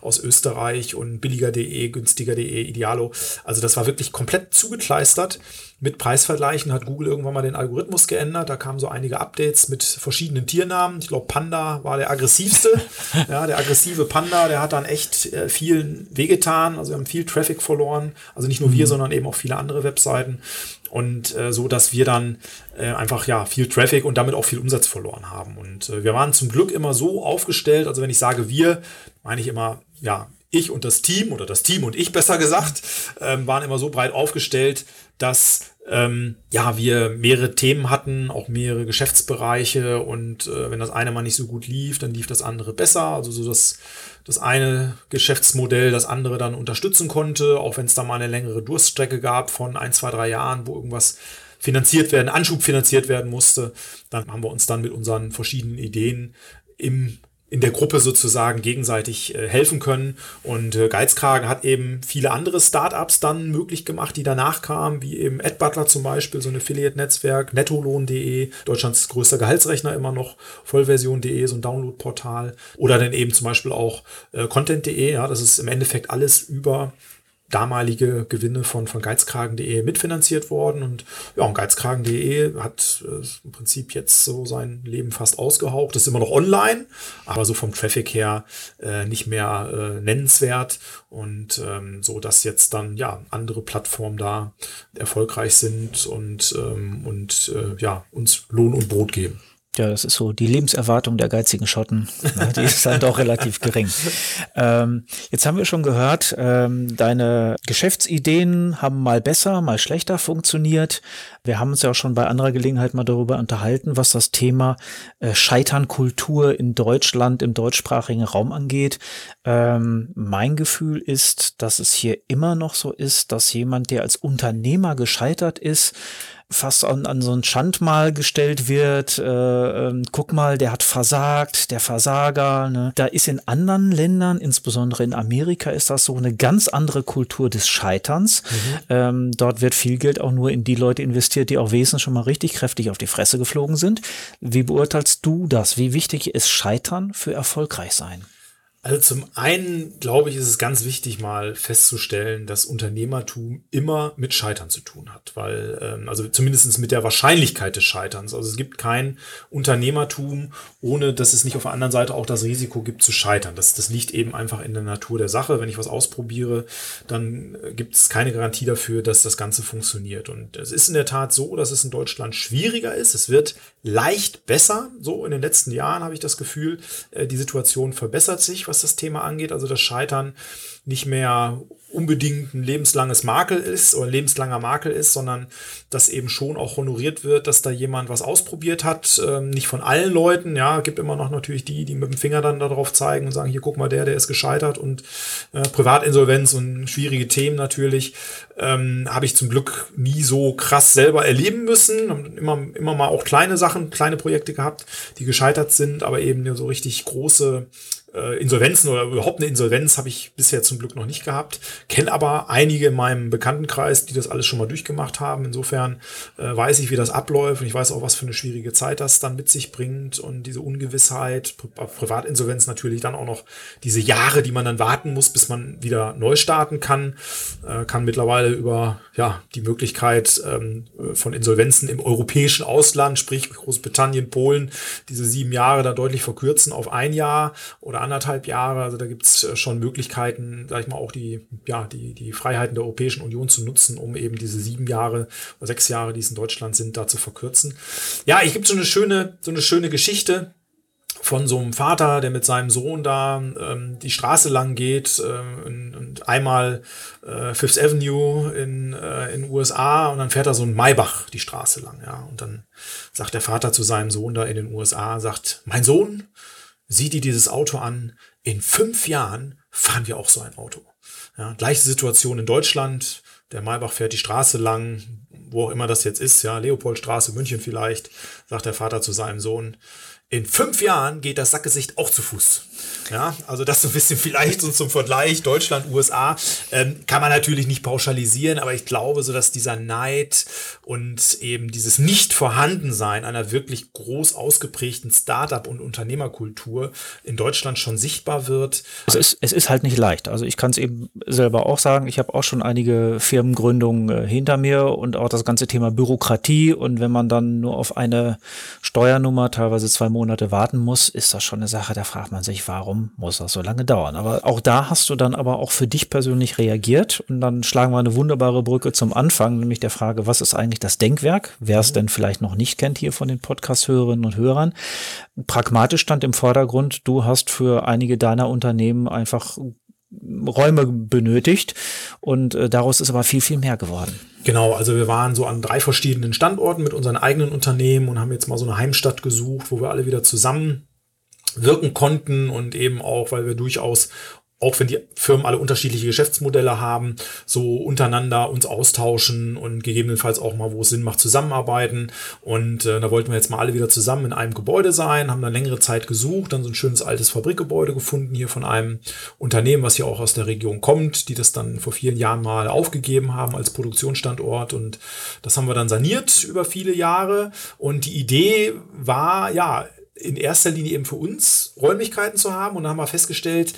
aus Österreich und billiger.de, günstiger.de, Idealo. Also das war wirklich komplett zugekleistert. Mit Preisvergleichen hat Google irgendwann mal den Algorithmus geändert. Da kamen so einige Updates mit verschiedenen Tiernamen. Ich glaube, Panda war der aggressivste. ja, der aggressive Panda, der hat dann echt äh, vielen wehgetan. Also wir haben viel Traffic verloren. Also nicht nur wir, mhm. sondern eben auch viele andere Webseiten. Und äh, so, dass wir dann äh, einfach ja viel Traffic und damit auch viel Umsatz verloren haben. Und äh, wir waren zum Glück immer so aufgestellt. Also wenn ich sage wir, meine ich immer, ja, ich und das Team oder das Team und ich besser gesagt, ähm, waren immer so breit aufgestellt, dass ähm, ja, wir mehrere Themen hatten, auch mehrere Geschäftsbereiche und äh, wenn das eine mal nicht so gut lief, dann lief das andere besser. Also so dass das eine Geschäftsmodell das andere dann unterstützen konnte, auch wenn es da mal eine längere Durststrecke gab von ein, zwei, drei Jahren, wo irgendwas finanziert werden, Anschub finanziert werden musste. Dann haben wir uns dann mit unseren verschiedenen Ideen im in der Gruppe sozusagen gegenseitig äh, helfen können. Und äh, Geizkragen hat eben viele andere Startups dann möglich gemacht, die danach kamen, wie eben AdButler zum Beispiel, so ein Affiliate-Netzwerk, nettolohn.de, Deutschlands größter Gehaltsrechner immer noch, Vollversion.de, so ein Download-Portal. Oder dann eben zum Beispiel auch äh, Content.de, ja, das ist im Endeffekt alles über damalige Gewinne von, von geizkragen.de mitfinanziert worden. Und ja, und geizkragen.de hat äh, im Prinzip jetzt so sein Leben fast ausgehaucht. ist immer noch online, aber so vom Traffic her äh, nicht mehr äh, nennenswert. Und ähm, so, dass jetzt dann ja andere Plattformen da erfolgreich sind und, ähm, und äh, ja, uns Lohn und Brot geben. Ja, das ist so die Lebenserwartung der geizigen Schotten. Ne, die ist dann doch relativ gering. Ähm, jetzt haben wir schon gehört, ähm, deine Geschäftsideen haben mal besser, mal schlechter funktioniert. Wir haben uns ja auch schon bei anderer Gelegenheit mal darüber unterhalten, was das Thema äh, Scheiternkultur in Deutschland, im deutschsprachigen Raum angeht. Ähm, mein Gefühl ist, dass es hier immer noch so ist, dass jemand, der als Unternehmer gescheitert ist, fast an, an so ein Schandmal gestellt wird. Äh, äh, guck mal, der hat versagt, der Versager. Ne? Da ist in anderen Ländern, insbesondere in Amerika, ist das so eine ganz andere Kultur des Scheiterns. Mhm. Ähm, dort wird viel Geld auch nur in die Leute investiert, die auch wesentlich schon mal richtig kräftig auf die Fresse geflogen sind. Wie beurteilst du das? Wie wichtig ist Scheitern für erfolgreich sein? Also zum einen, glaube ich, ist es ganz wichtig, mal festzustellen, dass Unternehmertum immer mit Scheitern zu tun hat, weil, ähm, also zumindestens mit der Wahrscheinlichkeit des Scheiterns. Also es gibt kein Unternehmertum, ohne dass es nicht auf der anderen Seite auch das Risiko gibt zu scheitern. Das, das liegt eben einfach in der Natur der Sache. Wenn ich was ausprobiere, dann gibt es keine Garantie dafür, dass das Ganze funktioniert. Und es ist in der Tat so, dass es in Deutschland schwieriger ist. Es wird leicht besser. So in den letzten Jahren habe ich das Gefühl, äh, die Situation verbessert sich was das Thema angeht. Also das Scheitern nicht mehr unbedingt ein lebenslanges Makel ist oder ein lebenslanger Makel ist, sondern dass eben schon auch honoriert wird, dass da jemand was ausprobiert hat. Ähm, nicht von allen Leuten, ja, gibt immer noch natürlich die, die mit dem Finger dann darauf zeigen und sagen, hier guck mal, der, der ist gescheitert und äh, Privatinsolvenz und schwierige Themen natürlich ähm, habe ich zum Glück nie so krass selber erleben müssen. Immer, immer mal auch kleine Sachen, kleine Projekte gehabt, die gescheitert sind, aber eben so richtig große äh, Insolvenzen oder überhaupt eine Insolvenz habe ich bisher zum Glück noch nicht gehabt. Kenne aber einige in meinem Bekanntenkreis, die das alles schon mal durchgemacht haben. Insofern äh, weiß ich, wie das abläuft und ich weiß auch, was für eine schwierige Zeit das dann mit sich bringt und diese Ungewissheit, Pri Privatinsolvenz natürlich dann auch noch diese Jahre, die man dann warten muss, bis man wieder neu starten kann, äh, kann mittlerweile über ja die Möglichkeit ähm, von Insolvenzen im europäischen Ausland, sprich Großbritannien, Polen, diese sieben Jahre da deutlich verkürzen auf ein Jahr oder anderthalb Jahre. Also da gibt es äh, schon Möglichkeiten, sag ich mal, auch die, ja, die, die Freiheiten der Europäischen Union zu nutzen, um eben diese sieben Jahre oder sechs Jahre, die es in Deutschland sind, da zu verkürzen. Ja, ich gibt so eine schöne, so eine schöne Geschichte von so einem Vater, der mit seinem Sohn da ähm, die Straße lang geht äh, und, und, einmal äh, Fifth Avenue in äh, in USA und dann fährt er so ein Maybach die Straße lang, ja und dann sagt der Vater zu seinem Sohn da in den USA, sagt, mein Sohn, sieh dir dieses Auto an, in fünf Jahren fahren wir auch so ein Auto. Ja, gleiche Situation in Deutschland, der Maybach fährt die Straße lang, wo auch immer das jetzt ist, ja, Leopoldstraße, München vielleicht, sagt der Vater zu seinem Sohn, in fünf Jahren geht das Sackgesicht auch zu Fuß. Ja, also das so ein bisschen vielleicht so zum Vergleich Deutschland, USA, ähm, kann man natürlich nicht pauschalisieren, aber ich glaube, so dass dieser Neid und eben dieses Nicht-Vorhandensein einer wirklich groß ausgeprägten Startup- und Unternehmerkultur in Deutschland schon sichtbar wird. Es ist, es ist halt nicht leicht. Also ich kann es eben selber auch sagen, ich habe auch schon einige Firmengründungen äh, hinter mir und auch das ganze Thema Bürokratie und wenn man dann nur auf eine Steuernummer teilweise zwei Monate Monate warten muss, ist das schon eine Sache, da fragt man sich, warum muss das so lange dauern? Aber auch da hast du dann aber auch für dich persönlich reagiert und dann schlagen wir eine wunderbare Brücke zum Anfang, nämlich der Frage, was ist eigentlich das Denkwerk? Wer es mhm. denn vielleicht noch nicht kennt hier von den Podcast-Hörerinnen und Hörern. Pragmatisch stand im Vordergrund, du hast für einige deiner Unternehmen einfach Räume benötigt und äh, daraus ist aber viel, viel mehr geworden. Genau, also wir waren so an drei verschiedenen Standorten mit unseren eigenen Unternehmen und haben jetzt mal so eine Heimstatt gesucht, wo wir alle wieder zusammen wirken konnten und eben auch, weil wir durchaus auch wenn die Firmen alle unterschiedliche Geschäftsmodelle haben, so untereinander uns austauschen und gegebenenfalls auch mal, wo es Sinn macht, zusammenarbeiten. Und äh, da wollten wir jetzt mal alle wieder zusammen in einem Gebäude sein, haben dann längere Zeit gesucht, dann so ein schönes altes Fabrikgebäude gefunden hier von einem Unternehmen, was hier auch aus der Region kommt, die das dann vor vielen Jahren mal aufgegeben haben als Produktionsstandort. Und das haben wir dann saniert über viele Jahre. Und die Idee war, ja, in erster Linie eben für uns Räumlichkeiten zu haben. Und dann haben wir festgestellt,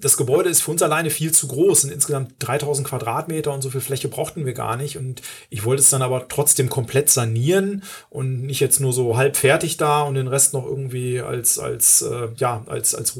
das Gebäude ist für uns alleine viel zu groß, sind insgesamt 3000 Quadratmeter und so viel Fläche brauchten wir gar nicht. Und ich wollte es dann aber trotzdem komplett sanieren und nicht jetzt nur so halb fertig da und den Rest noch irgendwie als, als, äh, ja, als, als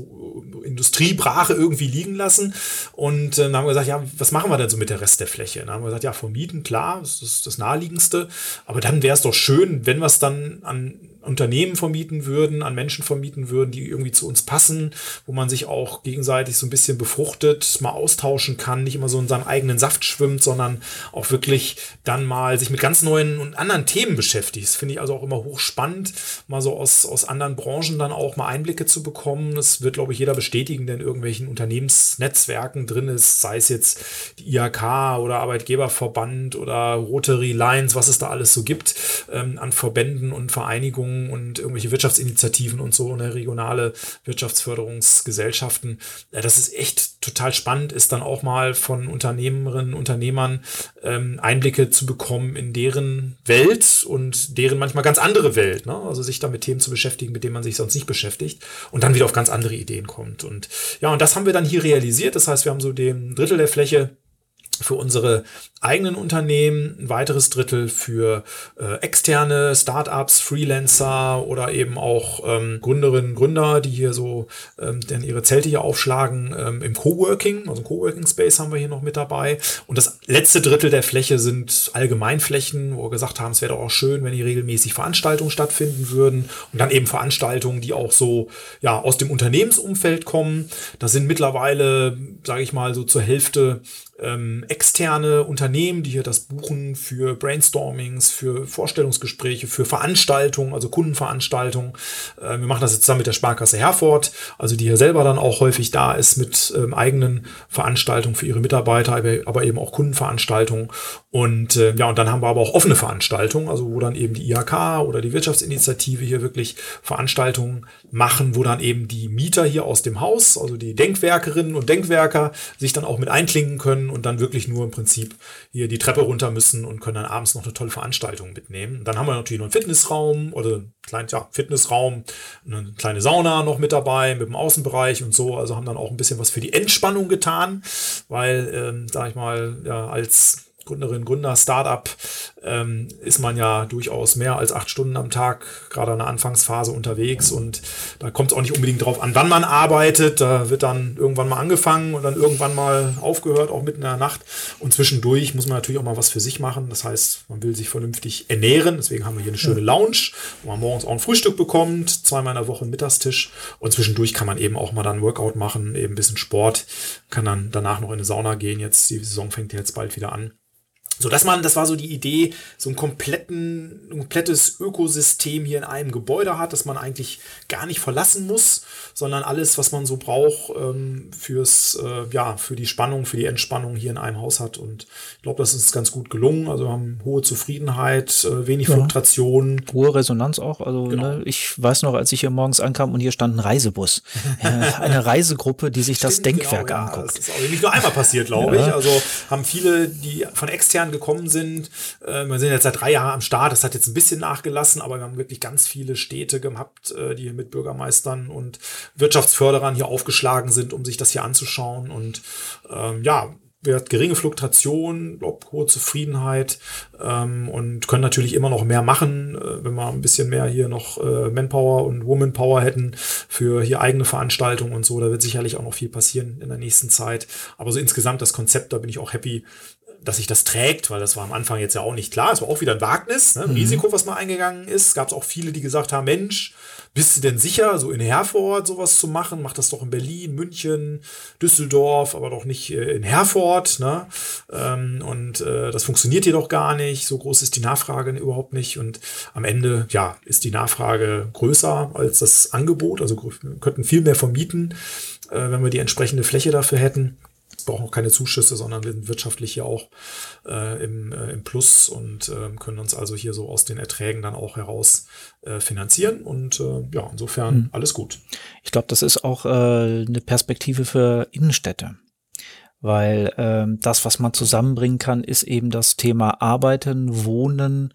Industriebrache irgendwie liegen lassen. Und äh, dann haben wir gesagt, ja, was machen wir denn so mit der Rest der Fläche? Dann haben wir gesagt, ja, vermieten, klar, das ist das Naheliegendste. Aber dann wäre es doch schön, wenn wir es dann an Unternehmen vermieten würden, an Menschen vermieten würden, die irgendwie zu uns passen, wo man sich auch gegenseitig so ein bisschen befruchtet, mal austauschen kann, nicht immer so in seinem eigenen Saft schwimmt, sondern auch wirklich dann mal sich mit ganz neuen und anderen Themen beschäftigt. Das finde ich also auch immer hochspannend, mal so aus, aus anderen Branchen dann auch mal Einblicke zu bekommen. Das wird, glaube ich, jeder bestätigen, der in irgendwelchen Unternehmensnetzwerken drin ist, sei es jetzt die IHK oder Arbeitgeberverband oder Rotary Lines, was es da alles so gibt ähm, an Verbänden und Vereinigungen und irgendwelche Wirtschaftsinitiativen und so, ne, regionale Wirtschaftsförderungsgesellschaften. Ja, das ist echt total spannend, ist dann auch mal von Unternehmerinnen, Unternehmern ähm, Einblicke zu bekommen in deren Welt und deren manchmal ganz andere Welt. Ne? Also sich da mit Themen zu beschäftigen, mit denen man sich sonst nicht beschäftigt und dann wieder auf ganz andere Ideen kommt. Und ja, und das haben wir dann hier realisiert. Das heißt, wir haben so den Drittel der Fläche für unsere eigenen Unternehmen, ein weiteres Drittel für äh, externe Startups, Freelancer oder eben auch ähm, Gründerinnen, Gründer, die hier so ähm, denn ihre Zelte hier aufschlagen ähm, im Coworking, also Coworking Space haben wir hier noch mit dabei. Und das letzte Drittel der Fläche sind Allgemeinflächen, wo wir gesagt haben, es wäre doch auch schön, wenn hier regelmäßig Veranstaltungen stattfinden würden und dann eben Veranstaltungen, die auch so ja aus dem Unternehmensumfeld kommen. Da sind mittlerweile, sage ich mal, so zur Hälfte ähm, externe Unternehmen, die hier das buchen für Brainstormings, für Vorstellungsgespräche, für Veranstaltungen, also Kundenveranstaltungen. Äh, wir machen das jetzt zusammen mit der Sparkasse Herford, also die hier selber dann auch häufig da ist mit ähm, eigenen Veranstaltungen für ihre Mitarbeiter, aber eben auch Kundenveranstaltungen. Und äh, ja, und dann haben wir aber auch offene Veranstaltungen, also wo dann eben die IHK oder die Wirtschaftsinitiative hier wirklich Veranstaltungen machen, wo dann eben die Mieter hier aus dem Haus, also die Denkwerkerinnen und Denkwerker, sich dann auch mit einklingen können und dann wirklich nur im Prinzip hier die Treppe runter müssen und können dann abends noch eine tolle Veranstaltung mitnehmen. dann haben wir natürlich noch einen Fitnessraum oder einen kleinen ja, Fitnessraum, eine kleine Sauna noch mit dabei mit dem Außenbereich und so. Also haben dann auch ein bisschen was für die Entspannung getan, weil, ähm, sag ich mal, ja, als Gründerin, Gründer, Startup, ähm, ist man ja durchaus mehr als acht Stunden am Tag, gerade in der Anfangsphase unterwegs. Und da kommt es auch nicht unbedingt drauf an, wann man arbeitet. Da wird dann irgendwann mal angefangen und dann irgendwann mal aufgehört, auch mitten in der Nacht. Und zwischendurch muss man natürlich auch mal was für sich machen. Das heißt, man will sich vernünftig ernähren. Deswegen haben wir hier eine schöne Lounge, wo man morgens auch ein Frühstück bekommt, zweimal in der Woche einen Mittagstisch. Und zwischendurch kann man eben auch mal dann Workout machen, eben ein bisschen Sport, kann dann danach noch in eine Sauna gehen. Jetzt, die Saison fängt jetzt bald wieder an. So dass man, das war so die Idee, so ein, kompletten, ein komplettes Ökosystem hier in einem Gebäude hat, dass man eigentlich gar nicht verlassen muss, sondern alles, was man so braucht ähm, fürs, äh, ja, für die Spannung, für die Entspannung hier in einem Haus hat. Und ich glaube, das ist ganz gut gelungen. Also wir haben hohe Zufriedenheit, äh, wenig ja. Fluktuation. Hohe Resonanz auch. Also genau. ne, ich weiß noch, als ich hier morgens ankam und hier stand ein Reisebus. eine Reisegruppe, die sich Stimmt, das Denkwerk genau, ja, anguckt. Das ist auch nicht nur einmal passiert, glaube ja. ich. Also haben viele, die von extern gekommen sind, äh, wir sind jetzt seit drei Jahren am Start, das hat jetzt ein bisschen nachgelassen, aber wir haben wirklich ganz viele Städte gehabt, äh, die mit Bürgermeistern und Wirtschaftsförderern hier aufgeschlagen sind, um sich das hier anzuschauen. Und ähm, ja, wir hatten geringe Fluktuation, hohe Zufriedenheit ähm, und können natürlich immer noch mehr machen, äh, wenn wir ein bisschen mehr hier noch äh, Manpower und Womanpower hätten für hier eigene Veranstaltungen und so. Da wird sicherlich auch noch viel passieren in der nächsten Zeit. Aber so insgesamt das Konzept, da bin ich auch happy, dass sich das trägt, weil das war am Anfang jetzt ja auch nicht klar. Es war auch wieder ein Wagnis, ne? ein mhm. Risiko, was mal eingegangen ist. Gab es auch viele, die gesagt haben, Mensch, bist du denn sicher, so in Herford sowas zu machen? Mach das doch in Berlin, München, Düsseldorf, aber doch nicht äh, in Herford. Ne? Ähm, und äh, das funktioniert hier doch gar nicht. So groß ist die Nachfrage überhaupt nicht. Und am Ende, ja, ist die Nachfrage größer als das Angebot. Also wir könnten viel mehr vermieten, äh, wenn wir die entsprechende Fläche dafür hätten brauchen auch keine Zuschüsse, sondern wir sind wirtschaftlich hier auch äh, im, äh, im Plus und äh, können uns also hier so aus den Erträgen dann auch heraus äh, finanzieren. Und äh, ja, insofern hm. alles gut. Ich glaube, das ist auch äh, eine Perspektive für Innenstädte weil ähm, das, was man zusammenbringen kann, ist eben das Thema Arbeiten, Wohnen,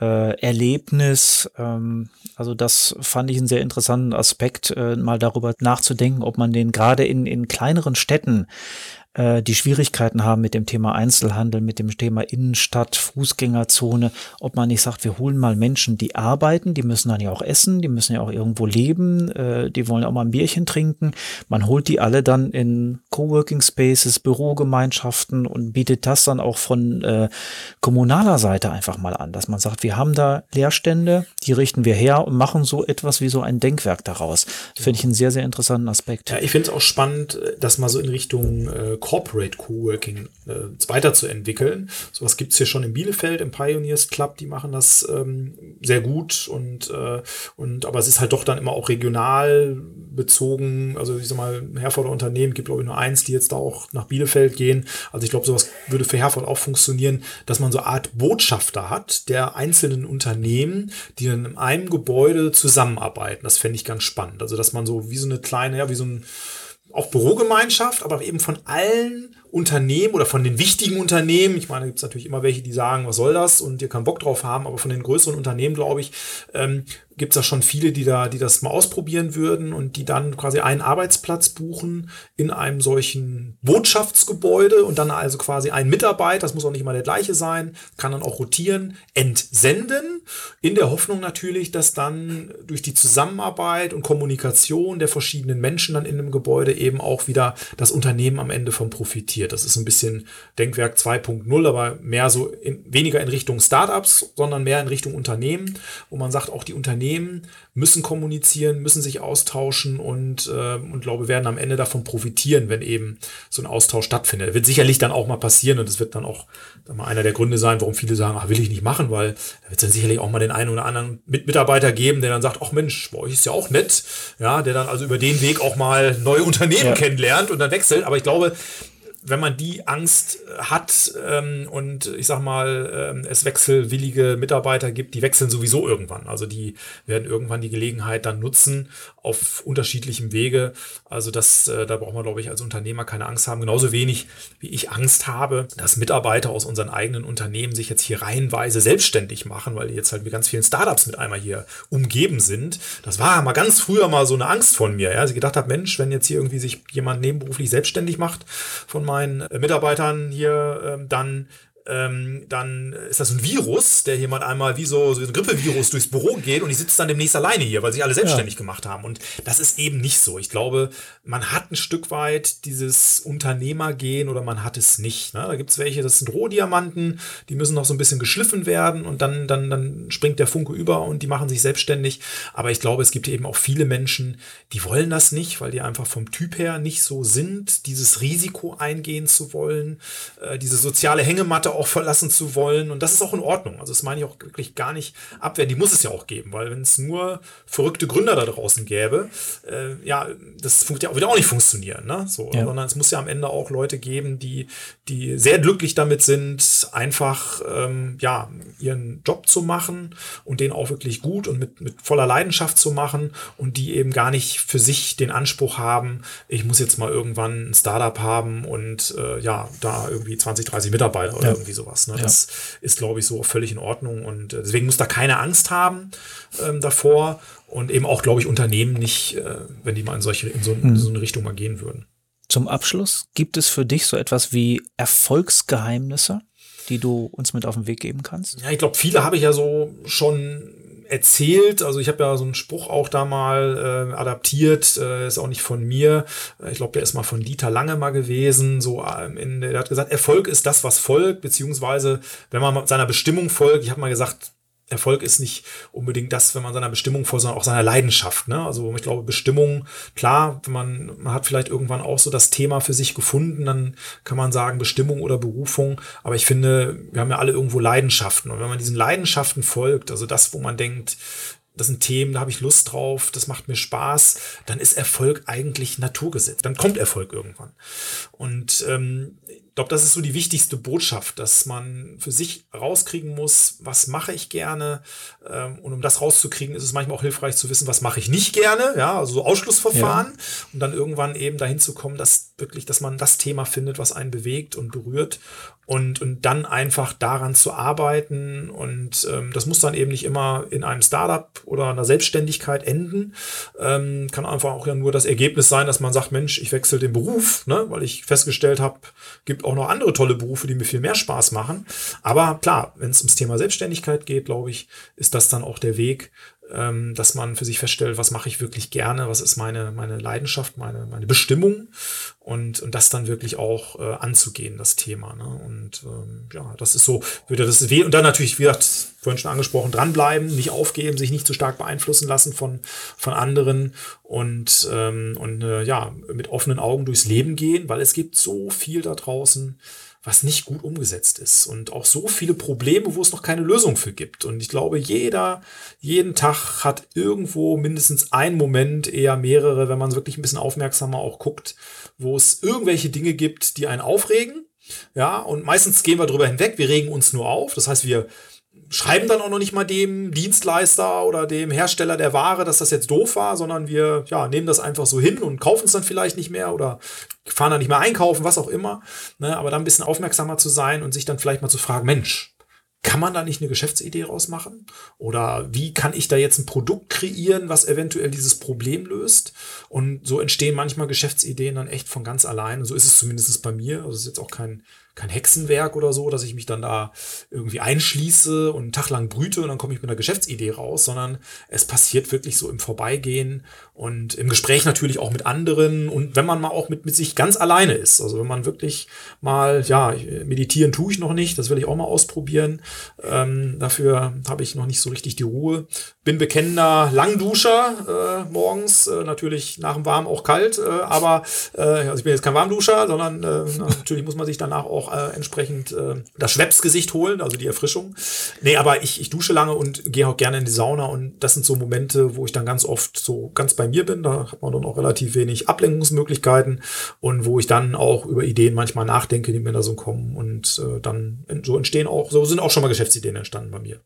äh, Erlebnis. Ähm, also das fand ich einen sehr interessanten Aspekt, äh, mal darüber nachzudenken, ob man den gerade in, in kleineren Städten äh, die Schwierigkeiten haben mit dem Thema Einzelhandel, mit dem Thema Innenstadt, Fußgängerzone, ob man nicht sagt, wir holen mal Menschen, die arbeiten, die müssen dann ja auch essen, die müssen ja auch irgendwo leben, äh, die wollen auch mal ein Bierchen trinken. Man holt die alle dann in Coworking Spaces, Bürogemeinschaften und bietet das dann auch von äh, kommunaler Seite einfach mal an, dass man sagt, wir haben da Leerstände, die richten wir her und machen so etwas wie so ein Denkwerk daraus. Das finde ich einen sehr, sehr interessanten Aspekt. Ja, ich finde es auch spannend, dass mal so in Richtung äh, Corporate Coworking äh, weiterzuentwickeln. Sowas gibt es hier schon in Bielefeld im Pioneers Club, die machen das ähm, sehr gut und, äh, und aber es ist halt doch dann immer auch regional bezogen. Also ich sag mal, Herforder Unternehmen gibt glaube ich nur eins, die jetzt da auch nach Bielefeld gehen. Also ich glaube, sowas würde für Herford auch funktionieren, dass man so eine Art Botschafter hat der einzelnen Unternehmen, die dann in einem Gebäude zusammenarbeiten. Das fände ich ganz spannend. Also dass man so wie so eine kleine, ja, wie so ein auch Bürogemeinschaft, aber eben von allen Unternehmen oder von den wichtigen Unternehmen, ich meine, gibt es natürlich immer welche, die sagen, was soll das und ihr keinen Bock drauf haben, aber von den größeren Unternehmen, glaube ich, ähm, gibt es da schon viele, die da, die das mal ausprobieren würden und die dann quasi einen Arbeitsplatz buchen in einem solchen Botschaftsgebäude und dann also quasi ein Mitarbeiter, das muss auch nicht mal der gleiche sein, kann dann auch rotieren, entsenden, in der Hoffnung natürlich, dass dann durch die Zusammenarbeit und Kommunikation der verschiedenen Menschen dann in dem Gebäude eben auch wieder das Unternehmen am Ende vom profitiert. Das ist ein bisschen Denkwerk 2.0, aber mehr so in, weniger in Richtung Startups, sondern mehr in Richtung Unternehmen, wo man sagt, auch die Unternehmen Unternehmen müssen kommunizieren, müssen sich austauschen und, äh, und glaube, werden am Ende davon profitieren, wenn eben so ein Austausch stattfindet. Das wird sicherlich dann auch mal passieren und es wird dann auch dann mal einer der Gründe sein, warum viele sagen, ach, will ich nicht machen, weil da wird es dann sicherlich auch mal den einen oder anderen Mitarbeiter geben, der dann sagt, ach Mensch, bei euch ist ja auch nett, ja, der dann also über den Weg auch mal neue Unternehmen ja. kennenlernt und dann wechselt. Aber ich glaube, wenn man die Angst äh, hat ähm, und ich sag mal, ähm, es wechselwillige Mitarbeiter gibt, die wechseln sowieso irgendwann. Also die werden irgendwann die Gelegenheit dann nutzen auf unterschiedlichem Wege. Also das, äh, da braucht man, glaube ich, als Unternehmer keine Angst haben. Genauso wenig wie ich Angst habe, dass Mitarbeiter aus unseren eigenen Unternehmen sich jetzt hier reihenweise selbstständig machen, weil die jetzt halt mit ganz vielen Startups mit einmal hier umgeben sind. Das war mal ganz früher mal so eine Angst von mir. Ja, also ich gedacht habe, Mensch, wenn jetzt hier irgendwie sich jemand nebenberuflich selbstständig macht von meinen äh, Mitarbeitern hier, ähm, dann ähm, dann ist das ein Virus, der jemand einmal wie so, so ein Grippevirus durchs Büro geht und ich sitze dann demnächst alleine hier, weil sich alle selbstständig ja. gemacht haben. Und das ist eben nicht so. Ich glaube, man hat ein Stück weit dieses Unternehmergehen oder man hat es nicht. Ne? Da gibt es welche, das sind Rohdiamanten, die müssen noch so ein bisschen geschliffen werden und dann, dann, dann springt der Funke über und die machen sich selbstständig. Aber ich glaube, es gibt eben auch viele Menschen, die wollen das nicht, weil die einfach vom Typ her nicht so sind, dieses Risiko eingehen zu wollen, äh, diese soziale Hängematte auch verlassen zu wollen. Und das ist auch in Ordnung. Also das meine ich auch wirklich gar nicht abwehren. Die muss es ja auch geben, weil wenn es nur verrückte Gründer da draußen gäbe, äh, ja, das wird ja auch wieder auch nicht funktionieren. Ne? So, ja. Sondern es muss ja am Ende auch Leute geben, die, die sehr glücklich damit sind, einfach ähm, ja, ihren Job zu machen und den auch wirklich gut und mit, mit voller Leidenschaft zu machen und die eben gar nicht für sich den Anspruch haben, ich muss jetzt mal irgendwann ein Startup haben und äh, ja, da irgendwie 20, 30 Mitarbeiter oder ja. Irgendwie sowas. Ne? Ja. Das ist, glaube ich, so völlig in Ordnung und äh, deswegen muss da keine Angst haben ähm, davor und eben auch, glaube ich, Unternehmen nicht, äh, wenn die mal in solche in so, in so eine Richtung mal gehen würden. Zum Abschluss, gibt es für dich so etwas wie Erfolgsgeheimnisse, die du uns mit auf den Weg geben kannst? Ja, ich glaube, viele habe ich ja so schon erzählt. Also ich habe ja so einen Spruch auch da mal äh, adaptiert, äh, ist auch nicht von mir. Ich glaube, der ist mal von Dieter Lange mal gewesen. So am Ende, der hat gesagt, Erfolg ist das, was folgt, beziehungsweise wenn man seiner Bestimmung folgt. Ich habe mal gesagt, Erfolg ist nicht unbedingt das, wenn man seiner Bestimmung folgt, sondern auch seiner Leidenschaft. Ne? Also ich glaube, Bestimmung, klar, wenn man, man hat vielleicht irgendwann auch so das Thema für sich gefunden, dann kann man sagen Bestimmung oder Berufung. Aber ich finde, wir haben ja alle irgendwo Leidenschaften. Und wenn man diesen Leidenschaften folgt, also das, wo man denkt, das sind Themen, da habe ich Lust drauf, das macht mir Spaß, dann ist Erfolg eigentlich Naturgesetz. Dann kommt Erfolg irgendwann. Und ähm, glaube, das ist so die wichtigste Botschaft, dass man für sich rauskriegen muss, was mache ich gerne. Ähm, und um das rauszukriegen, ist es manchmal auch hilfreich zu wissen, was mache ich nicht gerne. Ja, also so Ausschlussverfahren. Ja. Und dann irgendwann eben dahin zu kommen, dass wirklich, dass man das Thema findet, was einen bewegt und berührt und, und dann einfach daran zu arbeiten. Und ähm, das muss dann eben nicht immer in einem Startup oder einer Selbstständigkeit enden. Ähm, kann einfach auch ja nur das Ergebnis sein, dass man sagt, Mensch, ich wechsle den Beruf, ne, weil ich festgestellt habe, gibt auch noch andere tolle Berufe, die mir viel mehr Spaß machen. Aber klar, wenn es ums Thema Selbstständigkeit geht, glaube ich, ist das dann auch der Weg, ähm, dass man für sich feststellt, was mache ich wirklich gerne, was ist meine, meine Leidenschaft, meine, meine Bestimmung und, und das dann wirklich auch äh, anzugehen, das Thema. Ne? Und ähm, ja, das ist so, würde das weh und dann natürlich, wie gesagt, vorhin schon angesprochen, dranbleiben, nicht aufgeben, sich nicht zu stark beeinflussen lassen von, von anderen und, ähm, und äh, ja, mit offenen Augen durchs Leben gehen, weil es gibt so viel da draußen, was nicht gut umgesetzt ist und auch so viele Probleme, wo es noch keine Lösung für gibt. Und ich glaube, jeder, jeden Tag hat irgendwo mindestens einen Moment, eher mehrere, wenn man wirklich ein bisschen aufmerksamer auch guckt, wo es irgendwelche Dinge gibt, die einen aufregen. Ja, und meistens gehen wir drüber hinweg, wir regen uns nur auf. Das heißt, wir schreiben dann auch noch nicht mal dem Dienstleister oder dem Hersteller der Ware, dass das jetzt doof war, sondern wir ja, nehmen das einfach so hin und kaufen es dann vielleicht nicht mehr oder fahren dann nicht mehr einkaufen, was auch immer. Ne? Aber dann ein bisschen aufmerksamer zu sein und sich dann vielleicht mal zu fragen, Mensch, kann man da nicht eine Geschäftsidee rausmachen? Oder wie kann ich da jetzt ein Produkt kreieren, was eventuell dieses Problem löst? Und so entstehen manchmal Geschäftsideen dann echt von ganz allein. Und so ist es zumindest bei mir. Also es ist jetzt auch kein, kein Hexenwerk oder so, dass ich mich dann da irgendwie einschließe und einen Tag lang brüte und dann komme ich mit einer Geschäftsidee raus, sondern es passiert wirklich so im Vorbeigehen und im Gespräch natürlich auch mit anderen und wenn man mal auch mit, mit sich ganz alleine ist. Also wenn man wirklich mal, ja, meditieren tue ich noch nicht, das will ich auch mal ausprobieren. Ähm, dafür habe ich noch nicht so richtig die Ruhe. Bin bekennender Langduscher äh, morgens, äh, natürlich nach dem Warm auch kalt, äh, aber äh, also ich bin jetzt kein Warmduscher, sondern äh, natürlich muss man sich danach auch äh, entsprechend äh, das Schwepsgesicht holen, also die Erfrischung. Nee, aber ich, ich dusche lange und gehe auch gerne in die Sauna und das sind so Momente, wo ich dann ganz oft so ganz bei mir bin. Da hat man dann auch relativ wenig Ablenkungsmöglichkeiten und wo ich dann auch über Ideen manchmal nachdenke, die mir da so kommen und äh, dann so entstehen auch, so sind auch schon mal Geschäftsideen entstanden bei mir.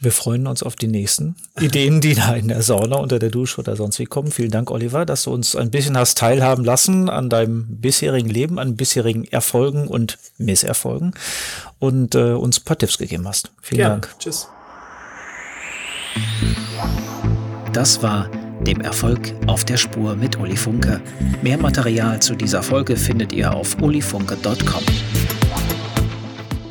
Wir freuen uns auf die nächsten Ideen, die da in der Sauna, unter der Dusche oder sonst wie kommen. Vielen Dank, Oliver, dass du uns ein bisschen hast teilhaben lassen an deinem bisherigen Leben, an bisherigen Erfolgen und Misserfolgen und äh, uns ein paar Tipps gegeben hast. Vielen Gerne. Dank. Tschüss. Das war dem Erfolg auf der Spur mit Uli Funke. Mehr Material zu dieser Folge findet ihr auf ulifunke.com.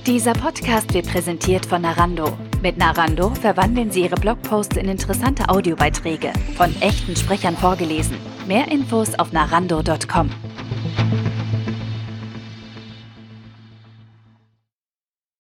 Dieser Podcast wird präsentiert von Narando. Mit Narando verwandeln Sie Ihre Blogposts in interessante Audiobeiträge, von echten Sprechern vorgelesen. Mehr Infos auf narando.com.